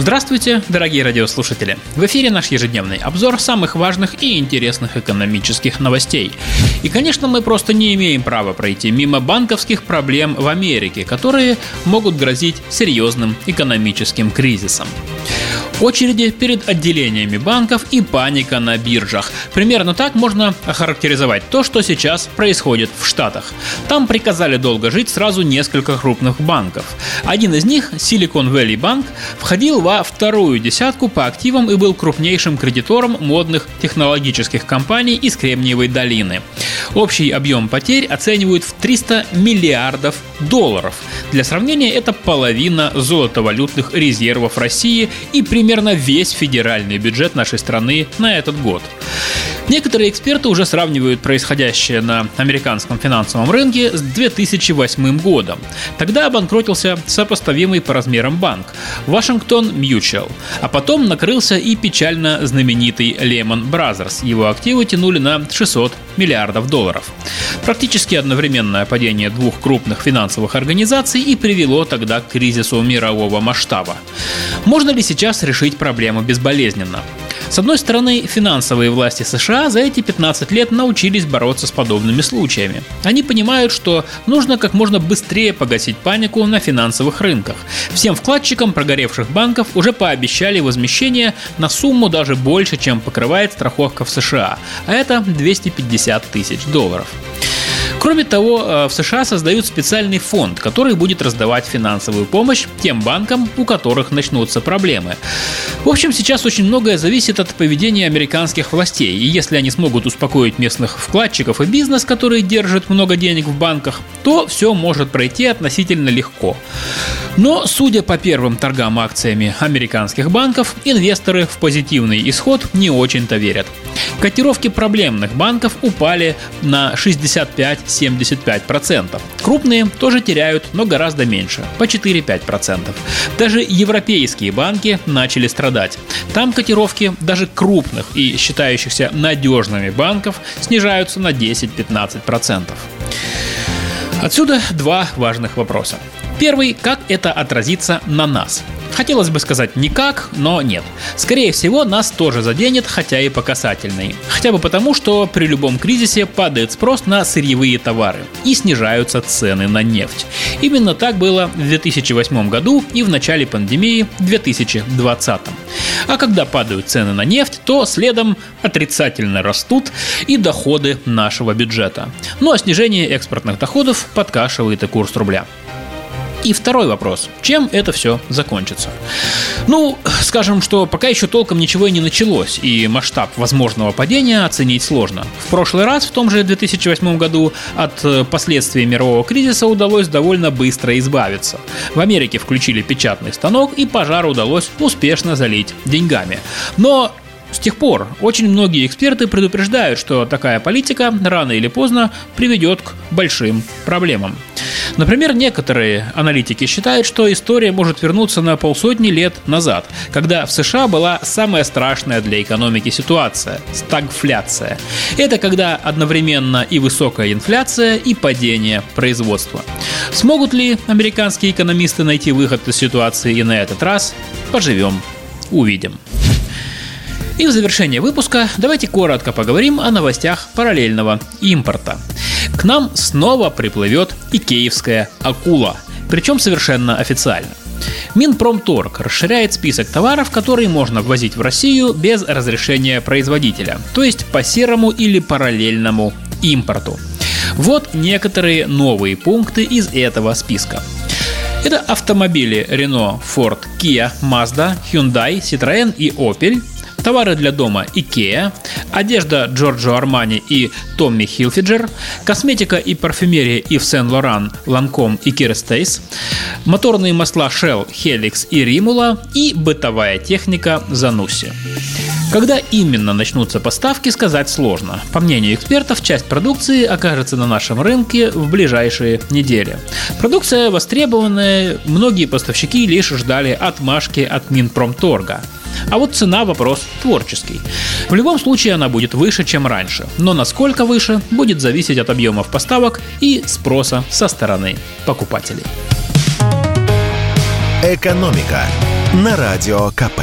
Здравствуйте, дорогие радиослушатели! В эфире наш ежедневный обзор самых важных и интересных экономических новостей. И, конечно, мы просто не имеем права пройти мимо банковских проблем в Америке, которые могут грозить серьезным экономическим кризисом. Очереди перед отделениями банков и паника на биржах. Примерно так можно охарактеризовать то, что сейчас происходит в Штатах. Там приказали долго жить сразу несколько крупных банков. Один из них, Silicon Valley Bank, входил во вторую десятку по активам и был крупнейшим кредитором модных технологических компаний из Кремниевой долины. Общий объем потерь оценивают в 300 миллиардов долларов. Для сравнения, это половина золотовалютных резервов России и примерно весь федеральный бюджет нашей страны на этот год. Некоторые эксперты уже сравнивают происходящее на американском финансовом рынке с 2008 годом. Тогда обанкротился сопоставимый по размерам банк – Вашингтон Mutual. А потом накрылся и печально знаменитый Lehman Brothers. Его активы тянули на 600 миллиардов долларов. Практически одновременное падение двух крупных финансовых организаций и привело тогда к кризису мирового масштаба. Можно ли сейчас решить проблему безболезненно? С одной стороны, финансовые власти США за эти 15 лет научились бороться с подобными случаями. Они понимают, что нужно как можно быстрее погасить панику на финансовых рынках. Всем вкладчикам прогоревших банков уже пообещали возмещение на сумму даже больше, чем покрывает страховка в США, а это 250 тысяч долларов. Кроме того, э, в США создают специальный фонд, который будет раздавать финансовую помощь тем банкам, у которых начнутся проблемы. В общем, сейчас очень многое зависит от поведения американских властей, и если они смогут успокоить местных вкладчиков и бизнес, которые держат много денег в банках, то все может пройти относительно легко. Но, судя по первым торгам акциями американских банков, инвесторы в позитивный исход не очень-то верят. Котировки проблемных банков упали на 65-75%. Крупные тоже теряют, но гораздо меньше, по 4-5%. Даже европейские банки начали страдать. Там котировки даже крупных и считающихся надежными банков снижаются на 10-15%. Отсюда два важных вопроса. Первый, как это отразится на нас? Хотелось бы сказать никак, но нет. Скорее всего, нас тоже заденет, хотя и по касательной. Хотя бы потому, что при любом кризисе падает спрос на сырьевые товары и снижаются цены на нефть. Именно так было в 2008 году и в начале пандемии 2020. А когда падают цены на нефть, то следом отрицательно растут и доходы нашего бюджета. Ну а снижение экспортных доходов подкашивает и курс рубля. И второй вопрос. Чем это все закончится? Ну, скажем, что пока еще толком ничего и не началось, и масштаб возможного падения оценить сложно. В прошлый раз, в том же 2008 году, от э, последствий мирового кризиса удалось довольно быстро избавиться. В Америке включили печатный станок, и пожар удалось успешно залить деньгами. Но с тех пор очень многие эксперты предупреждают, что такая политика рано или поздно приведет к большим проблемам. Например, некоторые аналитики считают, что история может вернуться на полсотни лет назад, когда в США была самая страшная для экономики ситуация – стагфляция. Это когда одновременно и высокая инфляция, и падение производства. Смогут ли американские экономисты найти выход из ситуации и на этот раз? Поживем, увидим. И в завершение выпуска давайте коротко поговорим о новостях параллельного импорта. К нам снова приплывет икеевская акула, причем совершенно официально. Минпромторг расширяет список товаров, которые можно ввозить в Россию без разрешения производителя, то есть по серому или параллельному импорту. Вот некоторые новые пункты из этого списка. Это автомобили Renault, Ford, Kia, Mazda, Hyundai, Citroën и Opel, товары для дома IKEA, одежда Джорджо Армани и Томми Хилфиджер, косметика и парфюмерия Ив Сен-Лоран, Ланком и Кирстейс, моторные масла Shell, Helix и Римула и бытовая техника Зануси. Когда именно начнутся поставки, сказать сложно. По мнению экспертов, часть продукции окажется на нашем рынке в ближайшие недели. Продукция востребованная, многие поставщики лишь ждали отмашки от Минпромторга. А вот цена – вопрос творческий. В любом случае она будет выше, чем раньше. Но насколько выше, будет зависеть от объемов поставок и спроса со стороны покупателей. «Экономика» на Радио КП.